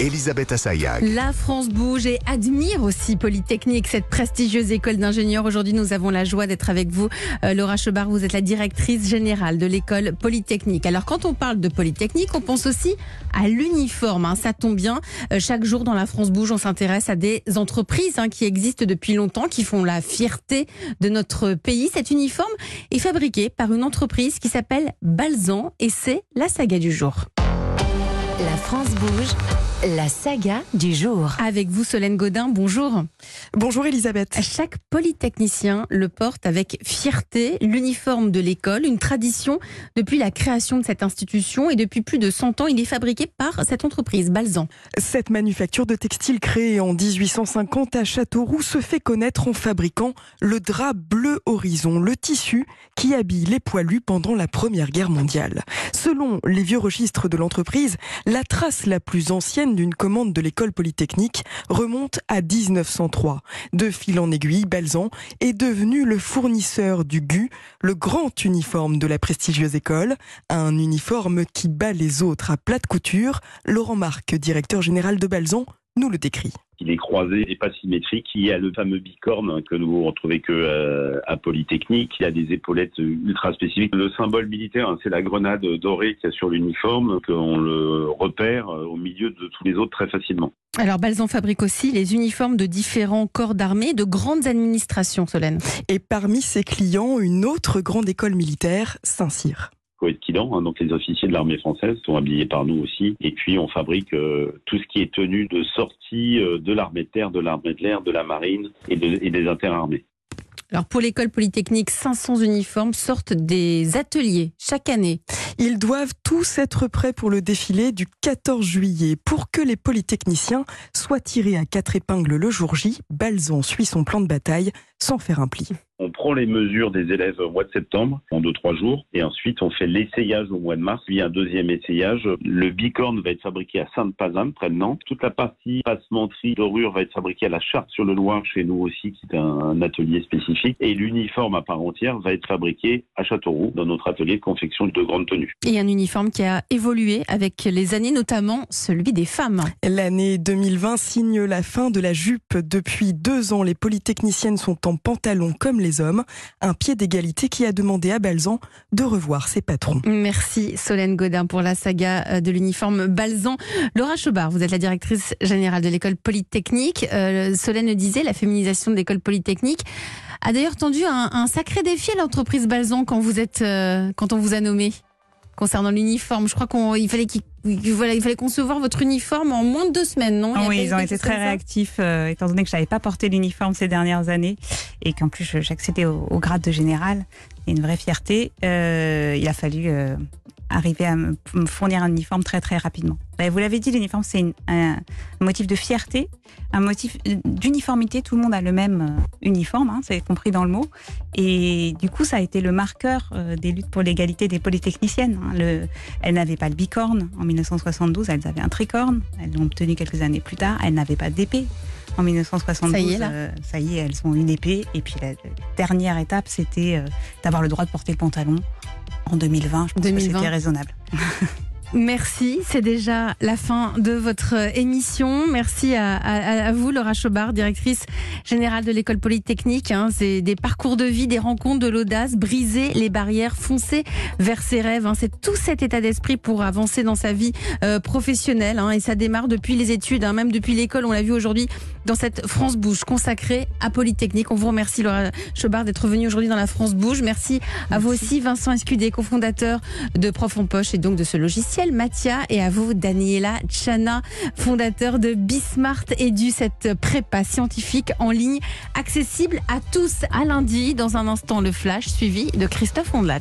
Elisabeth Assayag. La France bouge et admire aussi Polytechnique, cette prestigieuse école d'ingénieurs. Aujourd'hui, nous avons la joie d'être avec vous. Euh, Laura Chebard, vous êtes la directrice générale de l'école Polytechnique. Alors, quand on parle de Polytechnique, on pense aussi à l'uniforme. hein. Ça tombe bien. Euh, chaque jour dans la France bouge, on s'intéresse à des entreprises hein, qui existent depuis longtemps, qui font la fierté de notre pays. Cet uniforme est fabriqué par une entreprise qui s'appelle Balzan et c'est la saga du jour. La France bouge. La saga du jour. Avec vous, Solène Godin, bonjour. Bonjour Elisabeth. Chaque polytechnicien le porte avec fierté, l'uniforme de l'école, une tradition depuis la création de cette institution et depuis plus de 100 ans, il est fabriqué par cette entreprise, Balzan. Cette manufacture de textile créée en 1850 à Châteauroux se fait connaître en fabriquant le drap bleu horizon, le tissu qui habille les poilus pendant la Première Guerre mondiale. Selon les vieux registres de l'entreprise, la trace la plus ancienne d'une commande de l'école polytechnique remonte à 1903. De fil en aiguille, Balzan est devenu le fournisseur du GU, le grand uniforme de la prestigieuse école, un uniforme qui bat les autres à plate couture. Laurent Marc, directeur général de Balzan, nous le décrit. Il est croisé et pas symétrique. Il y a le fameux bicorne que nous retrouvons que euh, à Polytechnique. Il y a des épaulettes ultra spécifiques. Le symbole militaire, hein, c'est la grenade dorée qu'il y a sur l'uniforme, qu'on le repère euh, au milieu de tous les autres très facilement. Alors Balzan fabrique aussi les uniformes de différents corps d'armée, de grandes administrations, Solène. Et parmi ses clients, une autre grande école militaire, Saint-Cyr. Coët-Quilan, hein, donc les officiers de l'armée française sont habillés par nous aussi. Et puis on fabrique euh, tout ce qui est tenue de sortie euh, de l'armée de terre, de l'armée de l'air, de la marine et, de- et des interarmées. Alors pour l'école polytechnique, 500 uniformes sortent des ateliers chaque année. Ils doivent tous être prêts pour le défilé du 14 juillet. Pour que les polytechniciens soient tirés à quatre épingles le jour J, Balzan suit son plan de bataille sans faire un pli. On prend les mesures des élèves au mois de septembre, en deux trois jours, et ensuite on fait l'essayage au mois de mars, puis un deuxième essayage. Le bicorne va être fabriqué à Sainte-Pazanne, près de Nantes. Toute la partie passementerie, dorure va être fabriquée à la Charte-sur-le-Loir, chez nous aussi, qui est un atelier spécifique. Et l'uniforme à part entière va être fabriqué à Châteauroux, dans notre atelier de confection de grandes tenues. Et un uniforme qui a évolué avec les années, notamment celui des femmes. L'année 2020 signe la fin de la jupe. Depuis deux ans, les polytechniciennes sont en pantalon comme les hommes. Un pied d'égalité qui a demandé à Balzan de revoir ses patrons. Merci Solène Godin pour la saga euh, de l'uniforme Balzan. Laura Chebard, vous êtes la directrice générale de l'école polytechnique. Euh, Solène le disait, la féminisation de l'école polytechnique a d'ailleurs tendu un, un sacré défi à l'entreprise Balzan quand vous êtes, euh, quand on vous a nommé concernant l'uniforme. Je crois qu'il fallait qu'il voilà, il fallait concevoir votre uniforme en moins de deux semaines, non? Il oui, ils ont été très réactifs, euh, étant donné que je n'avais pas porté l'uniforme ces dernières années et qu'en plus j'accédais au, au grade de général. Une vraie fierté. Euh, il a fallu euh, arriver à me fournir un uniforme très très rapidement. Ben, vous l'avez dit, l'uniforme c'est un, un motif de fierté, un motif d'uniformité. Tout le monde a le même euh, uniforme, hein, c'est compris dans le mot. Et du coup, ça a été le marqueur euh, des luttes pour l'égalité des polytechniciennes. hein. Le, elles n'avaient pas le bicorne en 1972, elles avaient un tricorne. Elles l'ont obtenu quelques années plus tard. Elles n'avaient pas d'épée. En 1972, Ça y est, là. euh, ça y est, elles ont une épée. Et puis la, la dernière étape, c'était euh, d'avoir le droit de porter le pantalon. En 2020, je pense 2020. que c'était raisonnable. Merci, c'est déjà la fin de votre émission. Merci à, à- à vous, Laura Chobard, directrice générale de l'école polytechnique. hein. C'est des parcours de vie, des rencontres, de l'audace, briser les barrières, foncer vers ses rêves. hein. C'est tout cet état d'esprit pour avancer dans sa vie euh, professionnelle. hein. Et ça démarre depuis les études, hein, même depuis l'école. On l'a vu aujourd'hui dans cette France Bouge consacrée à Polytechnique. On vous remercie, Laura Chobard, d'être venue aujourd'hui dans la France Bouge. Merci, à vous aussi, Vincent Escudé, cofondateur de Prof en Poche et donc de ce logiciel Mathia et à vous Daniela Chana, fondateur de Bismart Edu, cette prépa scientifique en ligne accessible à tous à lundi. Dans un instant, le flash suivi de Christophe Ondelat.